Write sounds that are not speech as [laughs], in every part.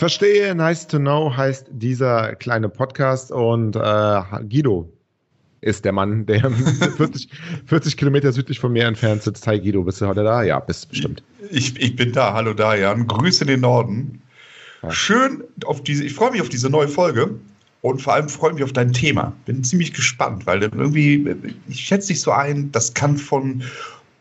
Verstehe, nice to know heißt dieser kleine Podcast und äh, Guido ist der Mann, der [laughs] 40, 40 Kilometer südlich von mir entfernt sitzt. Hi Guido, bist du heute da? Ja, bist bestimmt. Ich, ich bin da. Hallo Dajan. Grüße den Norden. Schön auf diese, ich freue mich auf diese neue Folge und vor allem freue mich auf dein Thema. Bin ziemlich gespannt, weil irgendwie, ich schätze dich so ein, das kann von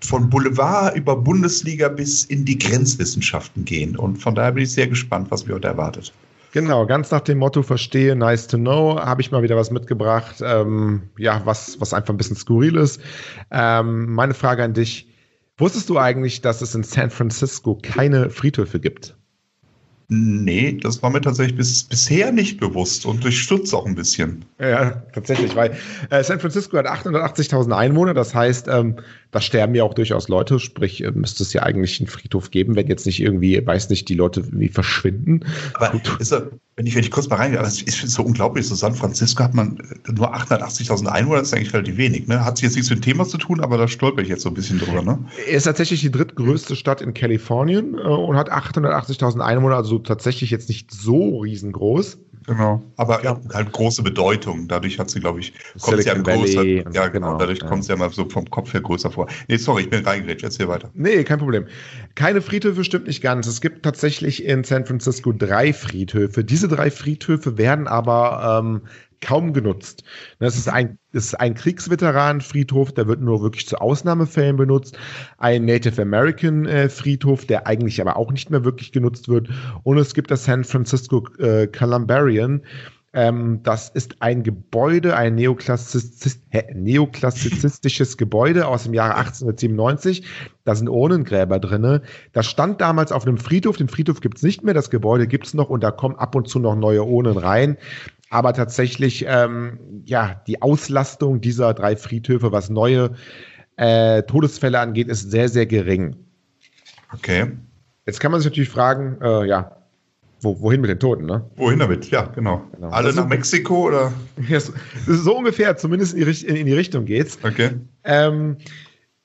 von Boulevard über Bundesliga bis in die Grenzwissenschaften gehen. Und von daher bin ich sehr gespannt, was mir heute erwartet. Genau, ganz nach dem Motto verstehe, nice to know, habe ich mal wieder was mitgebracht, ähm, ja, was, was einfach ein bisschen skurril ist. Ähm, meine Frage an dich, wusstest du eigentlich, dass es in San Francisco keine Friedhöfe gibt? Nee, das war mir tatsächlich bis, bisher nicht bewusst und ich stutze auch ein bisschen. Ja, tatsächlich, weil äh, San Francisco hat 880.000 Einwohner, das heißt, ähm, da sterben ja auch durchaus Leute, sprich, äh, müsste es ja eigentlich einen Friedhof geben, wenn jetzt nicht irgendwie, weiß nicht, die Leute irgendwie verschwinden. Aber ist wenn ich, wenn ich kurz mal reingehe, das ist so unglaublich, so San Francisco hat man nur 880.000 Einwohner, das ist eigentlich relativ wenig. Ne? Hat jetzt nichts mit dem Thema zu tun, aber da stolper ich jetzt so ein bisschen drüber. Ne? Ist tatsächlich die drittgrößte Stadt in Kalifornien äh, und hat 880.000 Einwohner, also tatsächlich jetzt nicht so riesengroß. Genau. Aber ja. halt große Bedeutung. Dadurch hat sie, glaube ich, kommt sie ja größer. Ja, genau. genau dadurch ja. kommt sie ja mal so vom Kopf her größer vor. Nee, sorry, ich bin reingeredet. Erzähl weiter. Nee, kein Problem. Keine Friedhöfe stimmt nicht ganz. Es gibt tatsächlich in San Francisco drei Friedhöfe. Diese drei Friedhöfe werden aber ähm, kaum genutzt. Das ist ein, das ist ein Kriegsveteranenfriedhof, der wird nur wirklich zu Ausnahmefällen benutzt. Ein Native American äh, Friedhof, der eigentlich aber auch nicht mehr wirklich genutzt wird. Und es gibt das San Francisco äh, Columbarian. Ähm, das ist ein Gebäude, ein Neoklassizist, neoklassizistisches [laughs] Gebäude aus dem Jahre 1897. Da sind Urnengräber drinne. Das stand damals auf einem Friedhof. Den Friedhof gibt es nicht mehr. Das Gebäude gibt es noch und da kommen ab und zu noch neue Urnen rein. Aber tatsächlich, ähm, ja, die Auslastung dieser drei Friedhöfe, was neue äh, Todesfälle angeht, ist sehr, sehr gering. Okay. Jetzt kann man sich natürlich fragen, äh, ja, wo, wohin mit den Toten, ne? Wohin damit, ja, genau. genau. Alle nach Mexiko oder? [laughs] Ja, so, so ungefähr, zumindest in die, in die Richtung geht's. Okay. Ähm,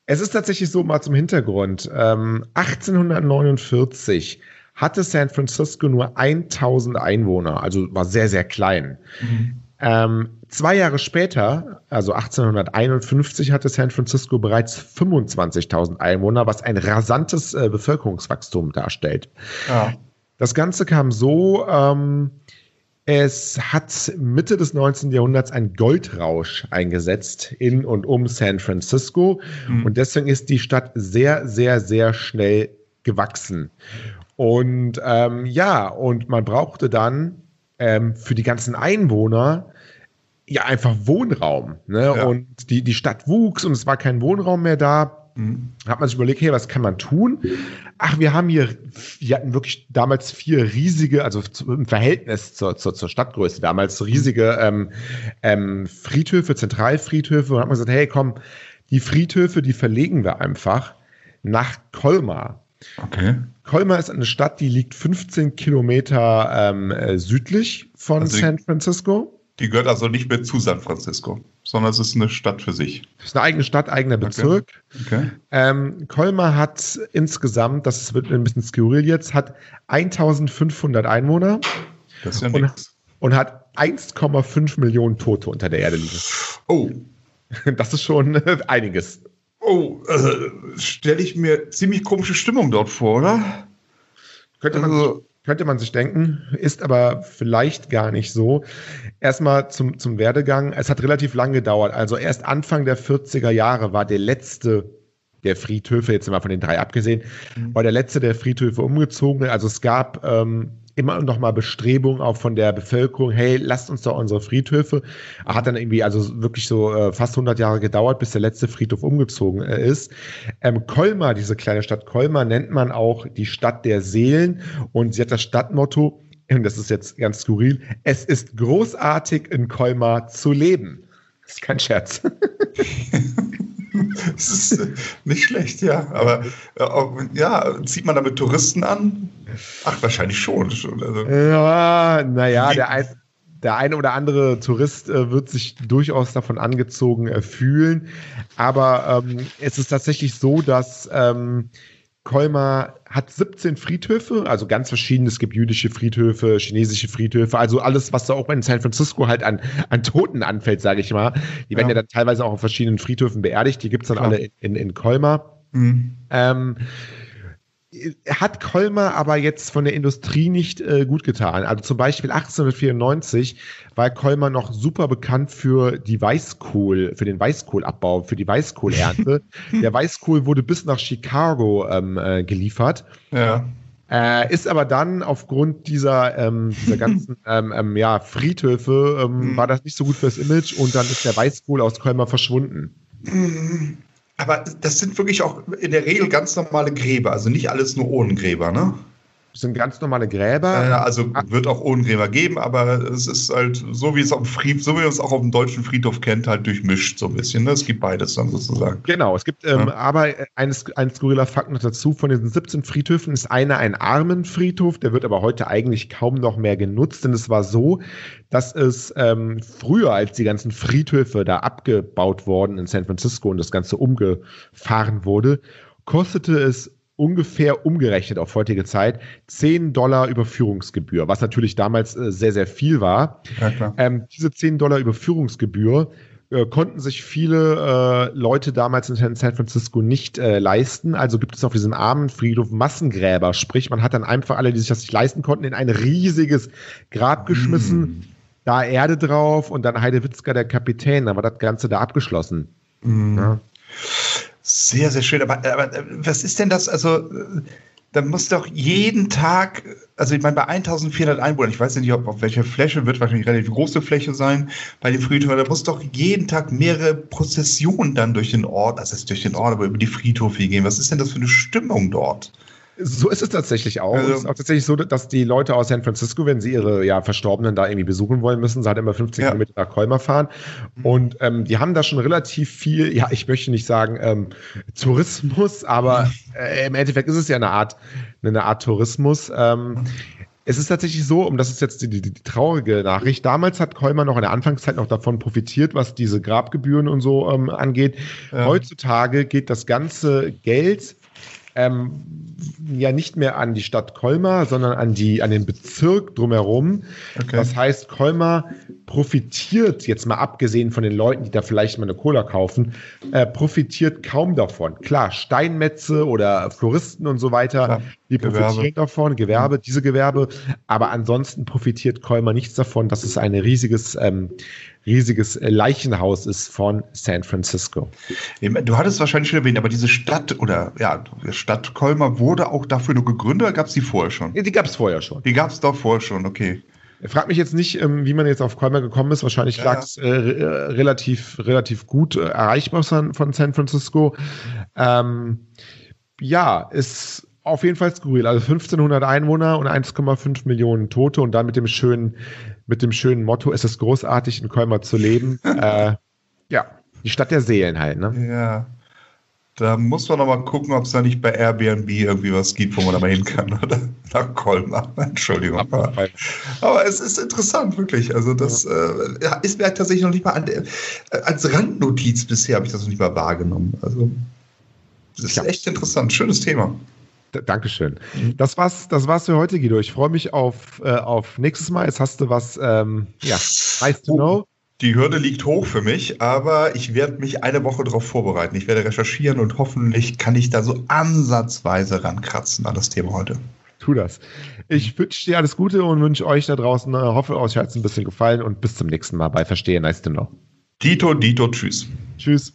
es ist tatsächlich so, mal zum Hintergrund. Ähm, 1849 hatte San Francisco nur 1000 Einwohner, also war sehr, sehr klein. Mhm. Ähm, zwei Jahre später, also 1851, hatte San Francisco bereits 25.000 Einwohner, was ein rasantes äh, Bevölkerungswachstum darstellt. Ja. Das Ganze kam so, ähm, es hat Mitte des 19. Jahrhunderts ein Goldrausch eingesetzt in und um San Francisco. Mhm. Und deswegen ist die Stadt sehr, sehr, sehr schnell gewachsen. Und ähm, ja, und man brauchte dann ähm, für die ganzen Einwohner ja einfach Wohnraum. Ne? Ja. Und die, die Stadt wuchs und es war kein Wohnraum mehr da. Mhm. Hat man sich überlegt, hey, was kann man tun? Ach, wir haben hier, wir hatten wirklich damals vier riesige, also im Verhältnis zur, zur, zur Stadtgröße damals riesige ähm, ähm, Friedhöfe, Zentralfriedhöfe. Und hat man gesagt, hey, komm, die Friedhöfe, die verlegen wir einfach nach Colmar. Okay. Colmar ist eine Stadt, die liegt 15 Kilometer ähm, äh, südlich von also San Francisco. Die gehört also nicht mehr zu San Francisco, sondern es ist eine Stadt für sich. Es ist eine eigene Stadt, eigener Bezirk. Okay. okay. Ähm, Colmar hat insgesamt, das wird ein bisschen skurril jetzt, hat 1500 Einwohner. Das ist ja nichts. Und hat 1,5 Millionen Tote unter der Erde liegen. Oh. [laughs] Das ist schon einiges. Oh, äh, stelle ich mir ziemlich komische Stimmung dort vor, oder? Könnte man, also, könnte man sich denken, ist aber vielleicht gar nicht so. Erstmal zum, zum Werdegang. Es hat relativ lang gedauert. Also erst Anfang der 40er Jahre war der letzte der Friedhöfe, jetzt sind wir von den drei abgesehen, mhm. war der letzte der Friedhöfe umgezogen. Also es gab ähm, immer noch mal Bestrebungen auch von der Bevölkerung, hey, lasst uns doch unsere Friedhöfe. Hat dann irgendwie also wirklich so äh, fast 100 Jahre gedauert, bis der letzte Friedhof umgezogen äh, ist. Ähm, Colmar, diese kleine Stadt Colmar, nennt man auch die Stadt der Seelen und sie hat das Stadtmotto, und das ist jetzt ganz skurril, es ist großartig in Colmar zu leben. Das ist kein Scherz. [laughs] das ist äh, nicht schlecht, ja. Aber äh, ja, zieht man damit Touristen an? Ach, wahrscheinlich schon. Also, ja, naja, der, ein, der eine oder andere Tourist äh, wird sich durchaus davon angezogen äh, fühlen. Aber ähm, es ist tatsächlich so, dass ähm, Colmar hat 17 Friedhöfe, also ganz verschiedene. Es gibt jüdische Friedhöfe, chinesische Friedhöfe, also alles, was da auch in San Francisco halt an, an Toten anfällt, sage ich mal. Die werden ja. ja dann teilweise auch auf verschiedenen Friedhöfen beerdigt. Die gibt es dann Klar. alle in, in, in Colmar. Mhm. Ähm, hat Kolmer aber jetzt von der Industrie nicht äh, gut getan. Also zum Beispiel 1894 war Kolmer noch super bekannt für die Weißkohl, für den Weißkohlabbau, für die Weißkohlernte. [laughs] der Weißkohl wurde bis nach Chicago ähm, äh, geliefert. Ja. Äh, ist aber dann aufgrund dieser, ähm, dieser ganzen [laughs] ähm, ähm, ja, Friedhöfe, ähm, mhm. war das nicht so gut fürs Image und dann ist der Weißkohl aus Kolmer verschwunden. Aber das sind wirklich auch in der Regel ganz normale Gräber, also nicht alles nur Ohrengräber, ne? Das sind ganz normale Gräber. Äh, also wird auch Ohrengräber geben, aber es ist halt so, wie es auf Fried, so wie man es auch auf dem deutschen Friedhof kennt, halt durchmischt so ein bisschen. Ne? Es gibt beides dann sozusagen. Genau, es gibt ähm, ja. aber ein, ein skurriler Fakt noch dazu. Von diesen 17 Friedhöfen ist einer ein Armenfriedhof, der wird aber heute eigentlich kaum noch mehr genutzt, denn es war so, dass es ähm, früher, als die ganzen Friedhöfe da abgebaut worden in San Francisco und das Ganze umgefahren wurde, kostete es ungefähr umgerechnet auf heutige Zeit 10 Dollar Überführungsgebühr, was natürlich damals äh, sehr, sehr viel war. Ja, ähm, diese 10 Dollar Überführungsgebühr äh, konnten sich viele äh, Leute damals in San Francisco nicht äh, leisten. Also gibt es auf diesem armen Friedhof Massengräber. Sprich, man hat dann einfach alle, die sich das nicht leisten konnten, in ein riesiges Grab geschmissen. Mm. Da Erde drauf und dann Heidewitzka der Kapitän. Da war das Ganze da abgeschlossen. Mm. Ja. Sehr, sehr schön. Aber, aber was ist denn das? Also, da muss doch jeden Tag, also ich meine, bei 1400 Einwohnern, ich weiß nicht, ob auf welcher Fläche, wird wahrscheinlich relativ große Fläche sein, bei den Friedhöfen, da muss doch jeden Tag mehrere Prozessionen dann durch den Ort, heißt durch den Ort, aber über die Friedhöfe gehen. Was ist denn das für eine Stimmung dort? So ist es tatsächlich auch. Also, es ist auch tatsächlich so, dass die Leute aus San Francisco, wenn sie ihre ja, Verstorbenen da irgendwie besuchen wollen, müssen sie halt immer 15 ja. Kilometer nach Colmar fahren. Mhm. Und ähm, die haben da schon relativ viel, ja, ich möchte nicht sagen ähm, Tourismus, aber [laughs] äh, im Endeffekt ist es ja eine Art, eine Art Tourismus. Ähm, es ist tatsächlich so, um das ist jetzt die, die, die, traurige Nachricht. Damals hat Kolmar noch in der Anfangszeit noch davon profitiert, was diese Grabgebühren und so ähm, angeht. Ja. Heutzutage geht das ganze Geld ähm, ja nicht mehr an die Stadt Colmar, sondern an, die, an den Bezirk drumherum. Okay. Das heißt, Colmar profitiert, jetzt mal abgesehen von den Leuten, die da vielleicht mal eine Cola kaufen, äh, profitiert kaum davon. Klar, Steinmetze oder Floristen und so weiter, Klar. die Gewerbe. profitieren davon, Gewerbe, diese Gewerbe, aber ansonsten profitiert Colmar nichts davon. Das ist ein riesiges ähm, riesiges Leichenhaus ist von San Francisco. Du hattest wahrscheinlich schon erwähnt, aber diese Stadt oder ja, Stadt Colmar wurde auch dafür nur gegründet oder gab es die vorher schon? Die gab es vorher schon. Die gab es doch vorher schon, okay. Frag mich jetzt nicht, ähm, wie man jetzt auf Colmar gekommen ist. Wahrscheinlich ja, lag es äh, relativ, relativ gut äh, erreichbar von San Francisco. Ähm, ja, ist auf jeden Fall skurril. Also 1500 Einwohner und 1,5 Millionen Tote und dann mit dem schönen mit dem schönen Motto, es ist großartig, in Colmar zu leben. [laughs] äh, ja, die Stadt der Seelen halt, ne? Ja. Da muss man noch mal gucken, ob es da nicht bei Airbnb irgendwie was gibt, wo man da mal hin kann, [laughs] oder? Nach Colmar. Entschuldigung. Aber, aber, es ist interessant, wirklich. Also, das ja. äh, ist mir tatsächlich noch nicht mal an, äh, als Randnotiz bisher habe ich das noch nicht mal wahrgenommen. Also, das ist ja. echt interessant. Schönes Thema. Dankeschön. Mhm. Das war's, das war's für heute, Guido. Ich freue mich auf, äh, auf nächstes Mal. Jetzt hast du was, ähm, ja, nice to oh, know. Die Hürde liegt hoch für mich, aber ich werde mich eine Woche darauf vorbereiten. Ich werde recherchieren und hoffentlich kann ich da so ansatzweise rankratzen an das Thema heute. Tu das. Ich wünsche dir alles Gute und wünsche euch da draußen, äh, hoffe, euch hat es ein bisschen gefallen und bis zum nächsten Mal bei Verstehe Nice to Know. Dito, Dito, tschüss. Tschüss.